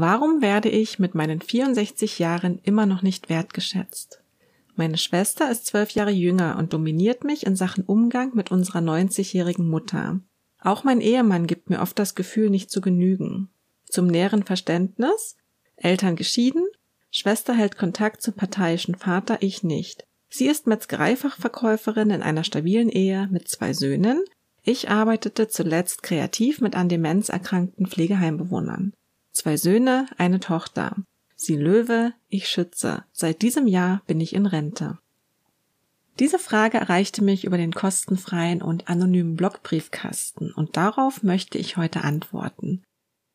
Warum werde ich mit meinen 64 Jahren immer noch nicht wertgeschätzt? Meine Schwester ist zwölf Jahre jünger und dominiert mich in Sachen Umgang mit unserer 90-jährigen Mutter. Auch mein Ehemann gibt mir oft das Gefühl, nicht zu genügen. Zum näheren Verständnis, Eltern geschieden, Schwester hält Kontakt zum parteiischen Vater, ich nicht. Sie ist Metzgereifachverkäuferin in einer stabilen Ehe mit zwei Söhnen. Ich arbeitete zuletzt kreativ mit an Demenz erkrankten Pflegeheimbewohnern. Zwei Söhne, eine Tochter. Sie Löwe, ich Schütze. Seit diesem Jahr bin ich in Rente. Diese Frage erreichte mich über den kostenfreien und anonymen Blogbriefkasten und darauf möchte ich heute antworten.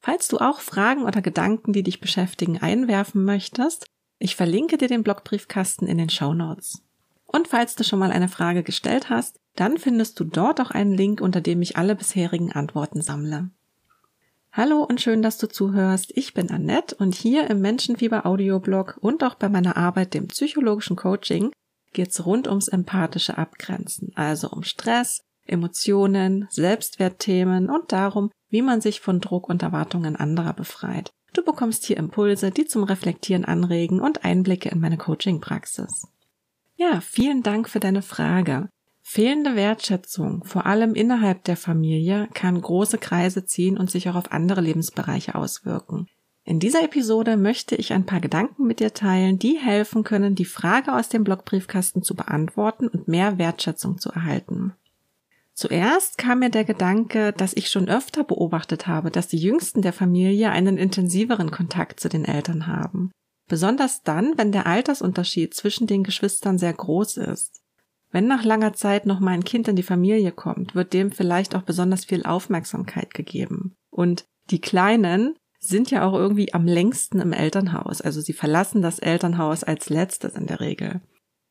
Falls du auch Fragen oder Gedanken, die dich beschäftigen, einwerfen möchtest, ich verlinke dir den Blogbriefkasten in den Show Notes. Und falls du schon mal eine Frage gestellt hast, dann findest du dort auch einen Link, unter dem ich alle bisherigen Antworten sammle. Hallo und schön, dass du zuhörst. Ich bin Annette und hier im Menschenfieber Audioblog und auch bei meiner Arbeit, dem psychologischen Coaching, geht's rund ums empathische Abgrenzen, also um Stress, Emotionen, Selbstwertthemen und darum, wie man sich von Druck und Erwartungen anderer befreit. Du bekommst hier Impulse, die zum Reflektieren anregen und Einblicke in meine Coaching-Praxis. Ja, vielen Dank für deine Frage. Fehlende Wertschätzung, vor allem innerhalb der Familie, kann große Kreise ziehen und sich auch auf andere Lebensbereiche auswirken. In dieser Episode möchte ich ein paar Gedanken mit dir teilen, die helfen können, die Frage aus dem Blogbriefkasten zu beantworten und mehr Wertschätzung zu erhalten. Zuerst kam mir der Gedanke, dass ich schon öfter beobachtet habe, dass die Jüngsten der Familie einen intensiveren Kontakt zu den Eltern haben. Besonders dann, wenn der Altersunterschied zwischen den Geschwistern sehr groß ist. Wenn nach langer Zeit noch mal ein Kind in die Familie kommt, wird dem vielleicht auch besonders viel Aufmerksamkeit gegeben. Und die Kleinen sind ja auch irgendwie am längsten im Elternhaus. Also sie verlassen das Elternhaus als letztes in der Regel.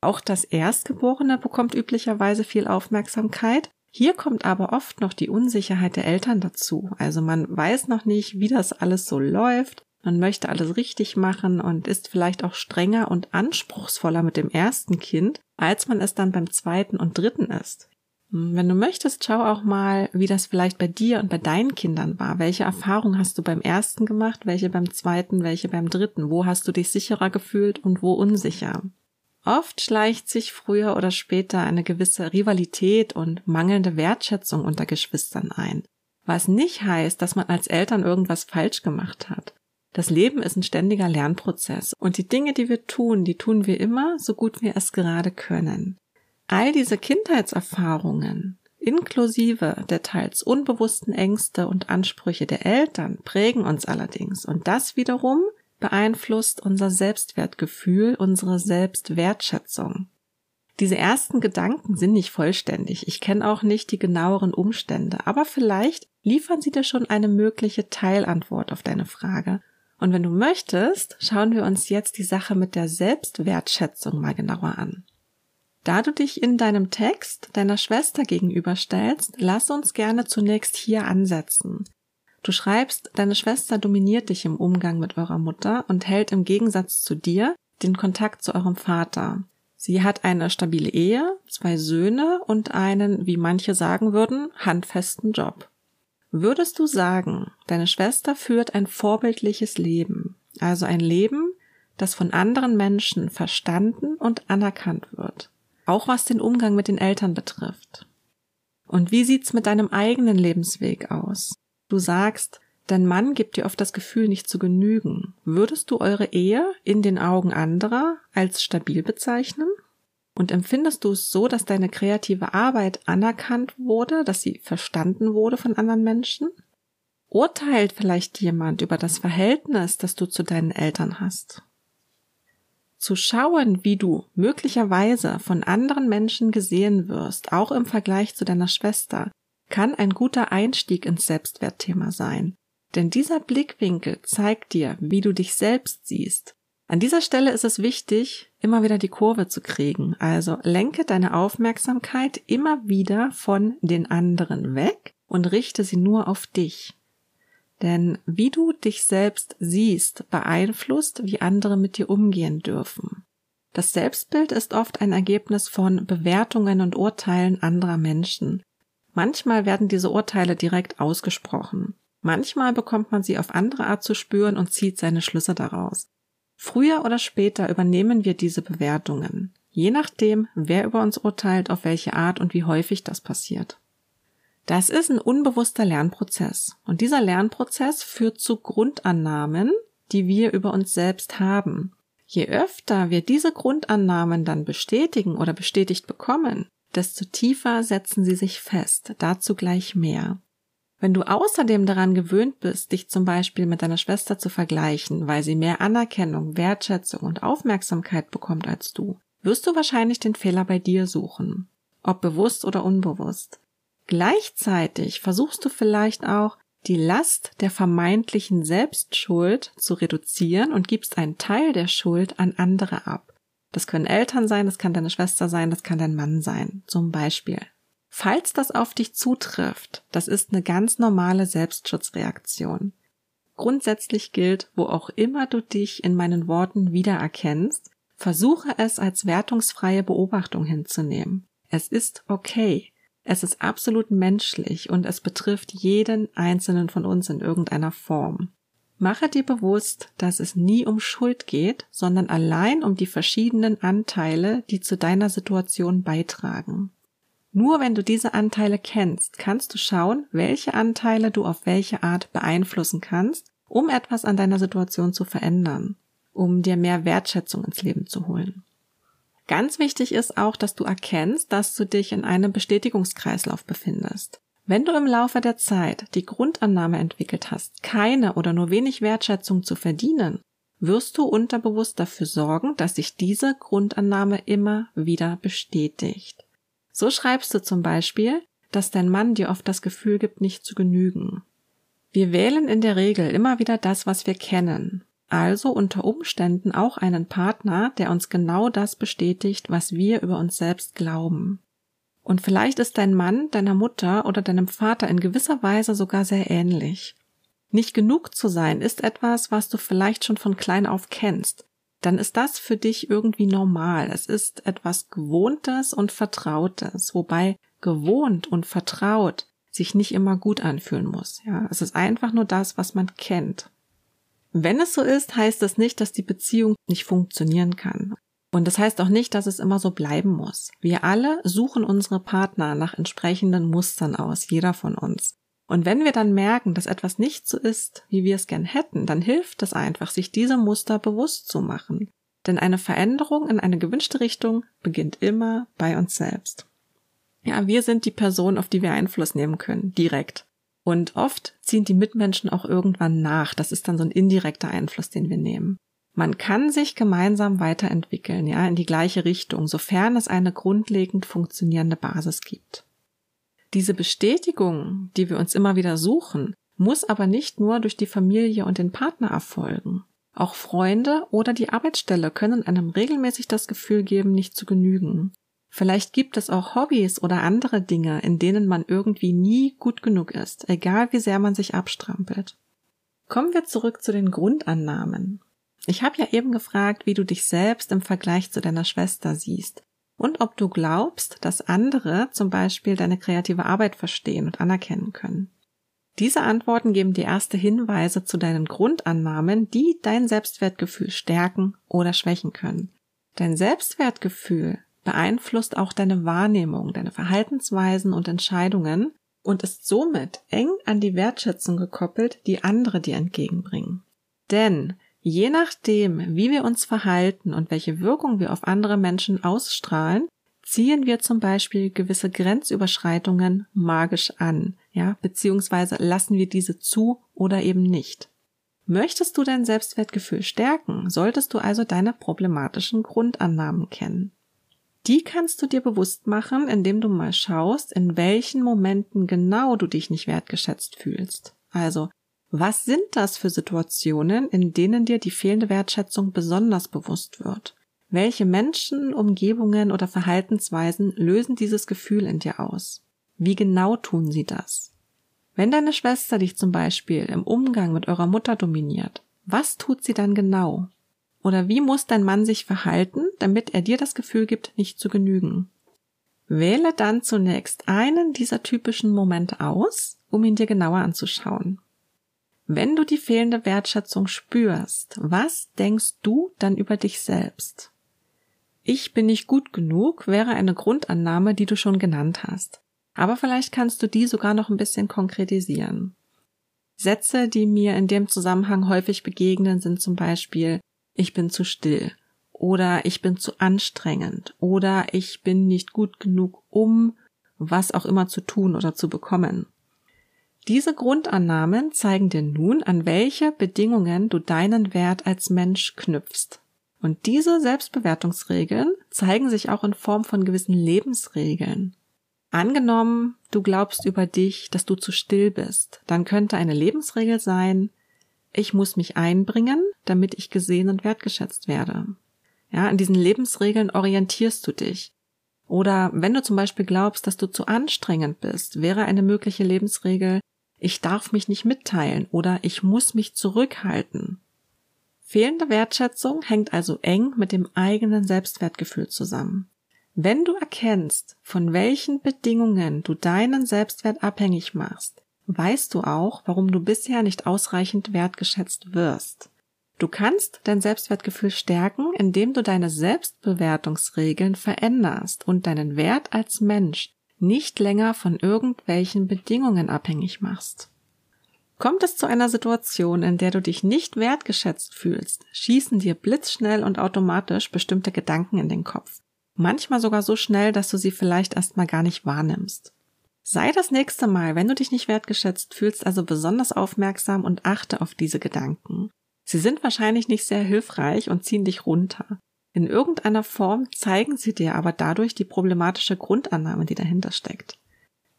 Auch das Erstgeborene bekommt üblicherweise viel Aufmerksamkeit, hier kommt aber oft noch die Unsicherheit der Eltern dazu. Also man weiß noch nicht, wie das alles so läuft. Man möchte alles richtig machen und ist vielleicht auch strenger und anspruchsvoller mit dem ersten Kind, als man es dann beim zweiten und dritten ist. Hm, wenn du möchtest, schau auch mal, wie das vielleicht bei dir und bei deinen Kindern war. Welche Erfahrungen hast du beim ersten gemacht, welche beim zweiten, welche beim dritten? Wo hast du dich sicherer gefühlt und wo unsicher? Oft schleicht sich früher oder später eine gewisse Rivalität und mangelnde Wertschätzung unter Geschwistern ein, was nicht heißt, dass man als Eltern irgendwas falsch gemacht hat. Das Leben ist ein ständiger Lernprozess und die Dinge, die wir tun, die tun wir immer, so gut wir es gerade können. All diese Kindheitserfahrungen, inklusive der teils unbewussten Ängste und Ansprüche der Eltern, prägen uns allerdings und das wiederum beeinflusst unser Selbstwertgefühl, unsere Selbstwertschätzung. Diese ersten Gedanken sind nicht vollständig. Ich kenne auch nicht die genaueren Umstände, aber vielleicht liefern sie dir schon eine mögliche Teilantwort auf deine Frage. Und wenn du möchtest, schauen wir uns jetzt die Sache mit der Selbstwertschätzung mal genauer an. Da du dich in deinem Text deiner Schwester gegenüberstellst, lass uns gerne zunächst hier ansetzen. Du schreibst, deine Schwester dominiert dich im Umgang mit eurer Mutter und hält im Gegensatz zu dir den Kontakt zu eurem Vater. Sie hat eine stabile Ehe, zwei Söhne und einen, wie manche sagen würden, handfesten Job. Würdest du sagen, deine Schwester führt ein vorbildliches Leben, also ein Leben, das von anderen Menschen verstanden und anerkannt wird, auch was den Umgang mit den Eltern betrifft? Und wie sieht's mit deinem eigenen Lebensweg aus? Du sagst, dein Mann gibt dir oft das Gefühl, nicht zu genügen. Würdest du eure Ehe in den Augen anderer als stabil bezeichnen? Und empfindest du es so, dass deine kreative Arbeit anerkannt wurde, dass sie verstanden wurde von anderen Menschen? Urteilt vielleicht jemand über das Verhältnis, das du zu deinen Eltern hast? Zu schauen, wie du möglicherweise von anderen Menschen gesehen wirst, auch im Vergleich zu deiner Schwester, kann ein guter Einstieg ins Selbstwertthema sein. Denn dieser Blickwinkel zeigt dir, wie du dich selbst siehst. An dieser Stelle ist es wichtig, immer wieder die Kurve zu kriegen. Also lenke deine Aufmerksamkeit immer wieder von den anderen weg und richte sie nur auf dich. Denn wie du dich selbst siehst, beeinflusst, wie andere mit dir umgehen dürfen. Das Selbstbild ist oft ein Ergebnis von Bewertungen und Urteilen anderer Menschen. Manchmal werden diese Urteile direkt ausgesprochen. Manchmal bekommt man sie auf andere Art zu spüren und zieht seine Schlüsse daraus. Früher oder später übernehmen wir diese Bewertungen, je nachdem, wer über uns urteilt, auf welche Art und wie häufig das passiert. Das ist ein unbewusster Lernprozess und dieser Lernprozess führt zu Grundannahmen, die wir über uns selbst haben. Je öfter wir diese Grundannahmen dann bestätigen oder bestätigt bekommen, desto tiefer setzen sie sich fest. Dazu gleich mehr. Wenn du außerdem daran gewöhnt bist, dich zum Beispiel mit deiner Schwester zu vergleichen, weil sie mehr Anerkennung, Wertschätzung und Aufmerksamkeit bekommt als du, wirst du wahrscheinlich den Fehler bei dir suchen. Ob bewusst oder unbewusst. Gleichzeitig versuchst du vielleicht auch, die Last der vermeintlichen Selbstschuld zu reduzieren und gibst einen Teil der Schuld an andere ab. Das können Eltern sein, das kann deine Schwester sein, das kann dein Mann sein, zum Beispiel. Falls das auf dich zutrifft, das ist eine ganz normale Selbstschutzreaktion. Grundsätzlich gilt, wo auch immer du dich in meinen Worten wiedererkennst, versuche es als wertungsfreie Beobachtung hinzunehmen. Es ist okay. Es ist absolut menschlich und es betrifft jeden einzelnen von uns in irgendeiner Form. Mache dir bewusst, dass es nie um Schuld geht, sondern allein um die verschiedenen Anteile, die zu deiner Situation beitragen. Nur wenn du diese Anteile kennst, kannst du schauen, welche Anteile du auf welche Art beeinflussen kannst, um etwas an deiner Situation zu verändern, um dir mehr Wertschätzung ins Leben zu holen. Ganz wichtig ist auch, dass du erkennst, dass du dich in einem Bestätigungskreislauf befindest. Wenn du im Laufe der Zeit die Grundannahme entwickelt hast, keine oder nur wenig Wertschätzung zu verdienen, wirst du unterbewusst dafür sorgen, dass sich diese Grundannahme immer wieder bestätigt. So schreibst du zum Beispiel, dass dein Mann dir oft das Gefühl gibt, nicht zu genügen. Wir wählen in der Regel immer wieder das, was wir kennen also unter Umständen auch einen Partner, der uns genau das bestätigt, was wir über uns selbst glauben. Und vielleicht ist dein Mann deiner Mutter oder deinem Vater in gewisser Weise sogar sehr ähnlich. Nicht genug zu sein ist etwas, was du vielleicht schon von klein auf kennst. Dann ist das für dich irgendwie normal. Es ist etwas Gewohntes und Vertrautes, wobei gewohnt und vertraut sich nicht immer gut anfühlen muss. Ja, es ist einfach nur das, was man kennt. Wenn es so ist, heißt das nicht, dass die Beziehung nicht funktionieren kann. Und das heißt auch nicht, dass es immer so bleiben muss. Wir alle suchen unsere Partner nach entsprechenden Mustern aus, jeder von uns. Und wenn wir dann merken, dass etwas nicht so ist, wie wir es gern hätten, dann hilft es einfach, sich diese Muster bewusst zu machen. Denn eine Veränderung in eine gewünschte Richtung beginnt immer bei uns selbst. Ja, wir sind die Person, auf die wir Einfluss nehmen können, direkt. Und oft ziehen die Mitmenschen auch irgendwann nach. Das ist dann so ein indirekter Einfluss, den wir nehmen. Man kann sich gemeinsam weiterentwickeln, ja, in die gleiche Richtung, sofern es eine grundlegend funktionierende Basis gibt. Diese Bestätigung, die wir uns immer wieder suchen, muss aber nicht nur durch die Familie und den Partner erfolgen. Auch Freunde oder die Arbeitsstelle können einem regelmäßig das Gefühl geben, nicht zu genügen. Vielleicht gibt es auch Hobbys oder andere Dinge, in denen man irgendwie nie gut genug ist, egal wie sehr man sich abstrampelt. Kommen wir zurück zu den Grundannahmen. Ich habe ja eben gefragt, wie du dich selbst im Vergleich zu deiner Schwester siehst und ob du glaubst, dass andere zum Beispiel deine kreative Arbeit verstehen und anerkennen können. Diese Antworten geben dir erste Hinweise zu deinen Grundannahmen, die dein Selbstwertgefühl stärken oder schwächen können. Dein Selbstwertgefühl beeinflusst auch deine Wahrnehmung, deine Verhaltensweisen und Entscheidungen und ist somit eng an die Wertschätzung gekoppelt, die andere dir entgegenbringen. Denn je nachdem, wie wir uns verhalten und welche Wirkung wir auf andere Menschen ausstrahlen, ziehen wir zum Beispiel gewisse Grenzüberschreitungen magisch an, ja, beziehungsweise lassen wir diese zu oder eben nicht. Möchtest du dein Selbstwertgefühl stärken, solltest du also deine problematischen Grundannahmen kennen. Die kannst du dir bewusst machen, indem du mal schaust, in welchen Momenten genau du dich nicht wertgeschätzt fühlst. Also, was sind das für Situationen, in denen dir die fehlende Wertschätzung besonders bewusst wird? Welche Menschen, Umgebungen oder Verhaltensweisen lösen dieses Gefühl in dir aus? Wie genau tun sie das? Wenn deine Schwester dich zum Beispiel im Umgang mit eurer Mutter dominiert, was tut sie dann genau? Oder wie muss dein Mann sich verhalten, damit er dir das Gefühl gibt, nicht zu genügen? Wähle dann zunächst einen dieser typischen Momente aus, um ihn dir genauer anzuschauen. Wenn du die fehlende Wertschätzung spürst, was denkst du dann über dich selbst? Ich bin nicht gut genug wäre eine Grundannahme, die du schon genannt hast. Aber vielleicht kannst du die sogar noch ein bisschen konkretisieren. Sätze, die mir in dem Zusammenhang häufig begegnen, sind zum Beispiel ich bin zu still oder ich bin zu anstrengend oder ich bin nicht gut genug, um was auch immer zu tun oder zu bekommen. Diese Grundannahmen zeigen dir nun, an welche Bedingungen du deinen Wert als Mensch knüpfst. Und diese Selbstbewertungsregeln zeigen sich auch in Form von gewissen Lebensregeln. Angenommen, du glaubst über dich, dass du zu still bist, dann könnte eine Lebensregel sein, ich muss mich einbringen, damit ich gesehen und wertgeschätzt werde. Ja, in diesen Lebensregeln orientierst du dich. Oder wenn du zum Beispiel glaubst, dass du zu anstrengend bist, wäre eine mögliche Lebensregel, ich darf mich nicht mitteilen oder ich muss mich zurückhalten. Fehlende Wertschätzung hängt also eng mit dem eigenen Selbstwertgefühl zusammen. Wenn du erkennst, von welchen Bedingungen du deinen Selbstwert abhängig machst, weißt du auch, warum du bisher nicht ausreichend wertgeschätzt wirst. Du kannst dein Selbstwertgefühl stärken, indem du deine Selbstbewertungsregeln veränderst und deinen Wert als Mensch nicht länger von irgendwelchen Bedingungen abhängig machst. Kommt es zu einer Situation, in der du dich nicht wertgeschätzt fühlst, schießen dir blitzschnell und automatisch bestimmte Gedanken in den Kopf. Manchmal sogar so schnell, dass du sie vielleicht erstmal gar nicht wahrnimmst. Sei das nächste Mal, wenn du dich nicht wertgeschätzt fühlst, also besonders aufmerksam und achte auf diese Gedanken. Sie sind wahrscheinlich nicht sehr hilfreich und ziehen dich runter. In irgendeiner Form zeigen sie dir aber dadurch die problematische Grundannahme, die dahinter steckt.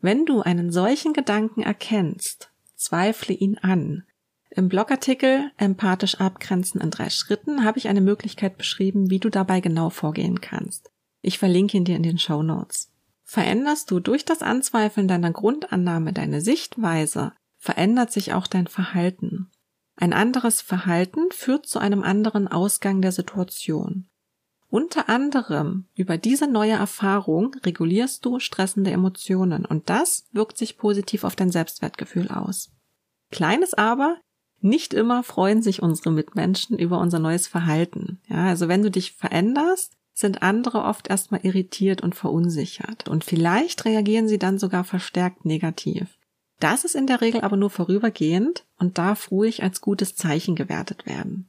Wenn du einen solchen Gedanken erkennst, zweifle ihn an. Im Blogartikel Empathisch abgrenzen in drei Schritten habe ich eine Möglichkeit beschrieben, wie du dabei genau vorgehen kannst. Ich verlinke ihn dir in den Show Notes. Veränderst du durch das Anzweifeln deiner Grundannahme deine Sichtweise, verändert sich auch dein Verhalten. Ein anderes Verhalten führt zu einem anderen Ausgang der Situation. Unter anderem über diese neue Erfahrung regulierst du stressende Emotionen und das wirkt sich positiv auf dein Selbstwertgefühl aus. Kleines aber, nicht immer freuen sich unsere Mitmenschen über unser neues Verhalten. Ja, also wenn du dich veränderst, sind andere oft erstmal irritiert und verunsichert und vielleicht reagieren sie dann sogar verstärkt negativ. Das ist in der Regel aber nur vorübergehend und darf ruhig als gutes Zeichen gewertet werden.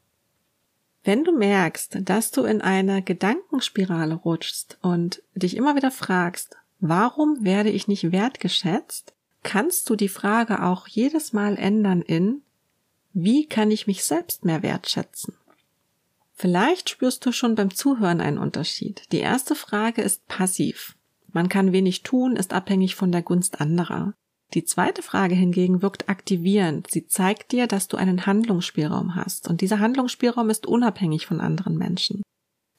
Wenn du merkst, dass du in eine Gedankenspirale rutschst und dich immer wieder fragst, warum werde ich nicht wertgeschätzt, kannst du die Frage auch jedes Mal ändern in, wie kann ich mich selbst mehr wertschätzen? Vielleicht spürst du schon beim Zuhören einen Unterschied. Die erste Frage ist passiv. Man kann wenig tun, ist abhängig von der Gunst anderer. Die zweite Frage hingegen wirkt aktivierend. Sie zeigt dir, dass du einen Handlungsspielraum hast. Und dieser Handlungsspielraum ist unabhängig von anderen Menschen.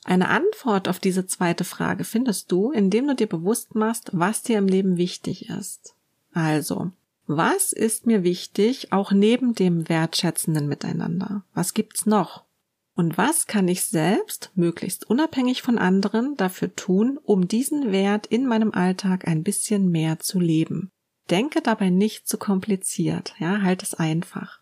Eine Antwort auf diese zweite Frage findest du, indem du dir bewusst machst, was dir im Leben wichtig ist. Also, was ist mir wichtig, auch neben dem wertschätzenden Miteinander? Was gibt's noch? Und was kann ich selbst, möglichst unabhängig von anderen, dafür tun, um diesen Wert in meinem Alltag ein bisschen mehr zu leben? Denke dabei nicht zu kompliziert, ja, halt es einfach.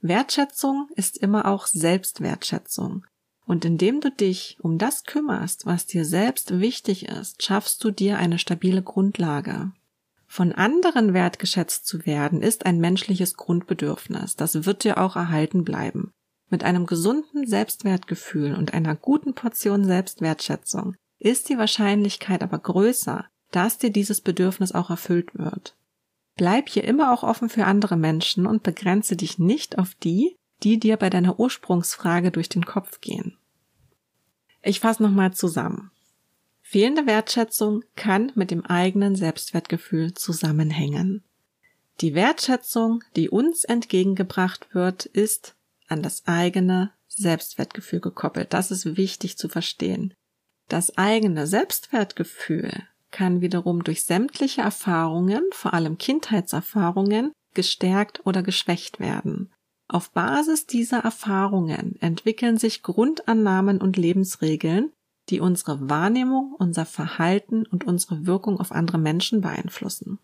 Wertschätzung ist immer auch Selbstwertschätzung. Und indem du dich um das kümmerst, was dir selbst wichtig ist, schaffst du dir eine stabile Grundlage. Von anderen wertgeschätzt zu werden, ist ein menschliches Grundbedürfnis. Das wird dir auch erhalten bleiben. Mit einem gesunden Selbstwertgefühl und einer guten Portion Selbstwertschätzung ist die Wahrscheinlichkeit aber größer, dass dir dieses Bedürfnis auch erfüllt wird. Bleib hier immer auch offen für andere Menschen und begrenze dich nicht auf die, die dir bei deiner Ursprungsfrage durch den Kopf gehen. Ich fasse nochmal zusammen. Fehlende Wertschätzung kann mit dem eigenen Selbstwertgefühl zusammenhängen. Die Wertschätzung, die uns entgegengebracht wird, ist an das eigene Selbstwertgefühl gekoppelt. Das ist wichtig zu verstehen. Das eigene Selbstwertgefühl kann wiederum durch sämtliche Erfahrungen, vor allem Kindheitserfahrungen, gestärkt oder geschwächt werden. Auf Basis dieser Erfahrungen entwickeln sich Grundannahmen und Lebensregeln, die unsere Wahrnehmung, unser Verhalten und unsere Wirkung auf andere Menschen beeinflussen.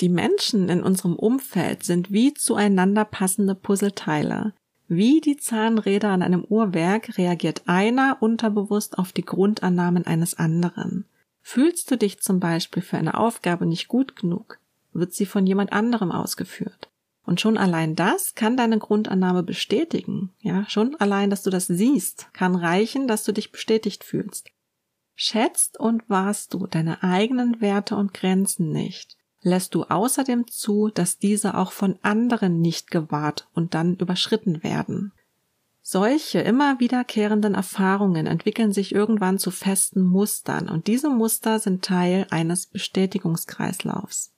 Die Menschen in unserem Umfeld sind wie zueinander passende Puzzleteile. Wie die Zahnräder an einem Uhrwerk reagiert einer unterbewusst auf die Grundannahmen eines anderen. Fühlst du dich zum Beispiel für eine Aufgabe nicht gut genug, wird sie von jemand anderem ausgeführt. Und schon allein das kann deine Grundannahme bestätigen. Ja, schon allein, dass du das siehst, kann reichen, dass du dich bestätigt fühlst. Schätzt und wahrst du deine eigenen Werte und Grenzen nicht, lässt du außerdem zu, dass diese auch von anderen nicht gewahrt und dann überschritten werden. Solche immer wiederkehrenden Erfahrungen entwickeln sich irgendwann zu festen Mustern und diese Muster sind Teil eines Bestätigungskreislaufs.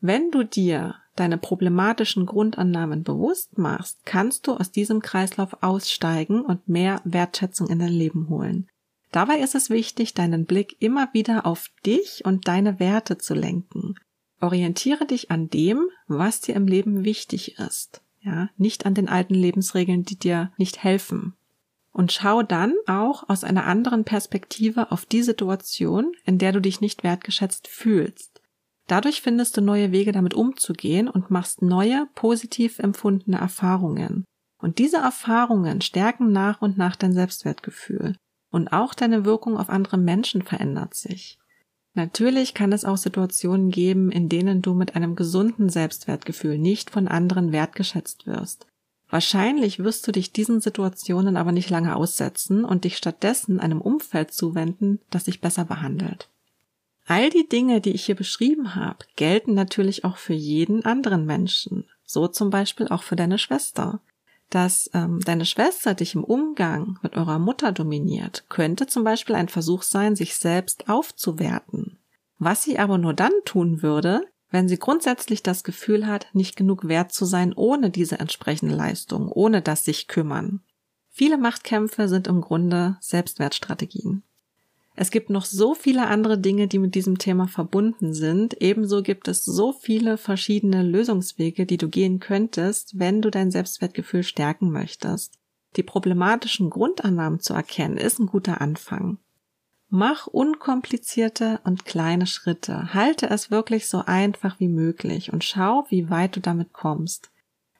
Wenn du dir deine problematischen Grundannahmen bewusst machst, kannst du aus diesem Kreislauf aussteigen und mehr Wertschätzung in dein Leben holen. Dabei ist es wichtig, deinen Blick immer wieder auf dich und deine Werte zu lenken. Orientiere dich an dem, was dir im Leben wichtig ist. Ja, nicht an den alten Lebensregeln, die dir nicht helfen. Und schau dann auch aus einer anderen Perspektive auf die Situation, in der du dich nicht wertgeschätzt fühlst. Dadurch findest du neue Wege damit umzugehen und machst neue, positiv empfundene Erfahrungen. Und diese Erfahrungen stärken nach und nach dein Selbstwertgefühl. Und auch deine Wirkung auf andere Menschen verändert sich. Natürlich kann es auch Situationen geben, in denen du mit einem gesunden Selbstwertgefühl nicht von anderen wertgeschätzt wirst. Wahrscheinlich wirst du dich diesen Situationen aber nicht lange aussetzen und dich stattdessen einem Umfeld zuwenden, das dich besser behandelt. All die Dinge, die ich hier beschrieben habe, gelten natürlich auch für jeden anderen Menschen. So zum Beispiel auch für deine Schwester. Dass ähm, deine Schwester dich im Umgang mit eurer Mutter dominiert, könnte zum Beispiel ein Versuch sein, sich selbst aufzuwerten. Was sie aber nur dann tun würde, wenn sie grundsätzlich das Gefühl hat, nicht genug wert zu sein ohne diese entsprechende Leistung, ohne das sich kümmern. Viele Machtkämpfe sind im Grunde Selbstwertstrategien. Es gibt noch so viele andere Dinge, die mit diesem Thema verbunden sind. Ebenso gibt es so viele verschiedene Lösungswege, die du gehen könntest, wenn du dein Selbstwertgefühl stärken möchtest. Die problematischen Grundannahmen zu erkennen, ist ein guter Anfang. Mach unkomplizierte und kleine Schritte. Halte es wirklich so einfach wie möglich und schau, wie weit du damit kommst.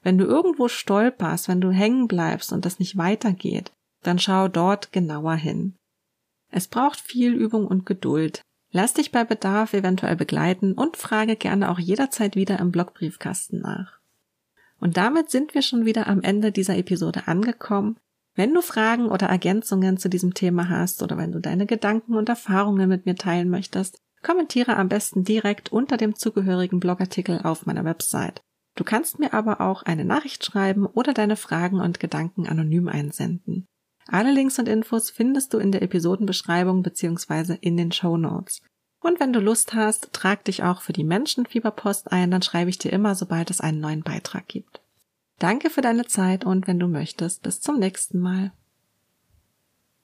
Wenn du irgendwo stolperst, wenn du hängen bleibst und das nicht weitergeht, dann schau dort genauer hin. Es braucht viel Übung und Geduld. Lass dich bei Bedarf eventuell begleiten und frage gerne auch jederzeit wieder im Blogbriefkasten nach. Und damit sind wir schon wieder am Ende dieser Episode angekommen. Wenn du Fragen oder Ergänzungen zu diesem Thema hast oder wenn du deine Gedanken und Erfahrungen mit mir teilen möchtest, kommentiere am besten direkt unter dem zugehörigen Blogartikel auf meiner Website. Du kannst mir aber auch eine Nachricht schreiben oder deine Fragen und Gedanken anonym einsenden. Alle Links und Infos findest du in der Episodenbeschreibung bzw. in den Show Notes. Und wenn du Lust hast, trag dich auch für die Menschenfieberpost ein, dann schreibe ich dir immer, sobald es einen neuen Beitrag gibt. Danke für deine Zeit und wenn du möchtest, bis zum nächsten Mal.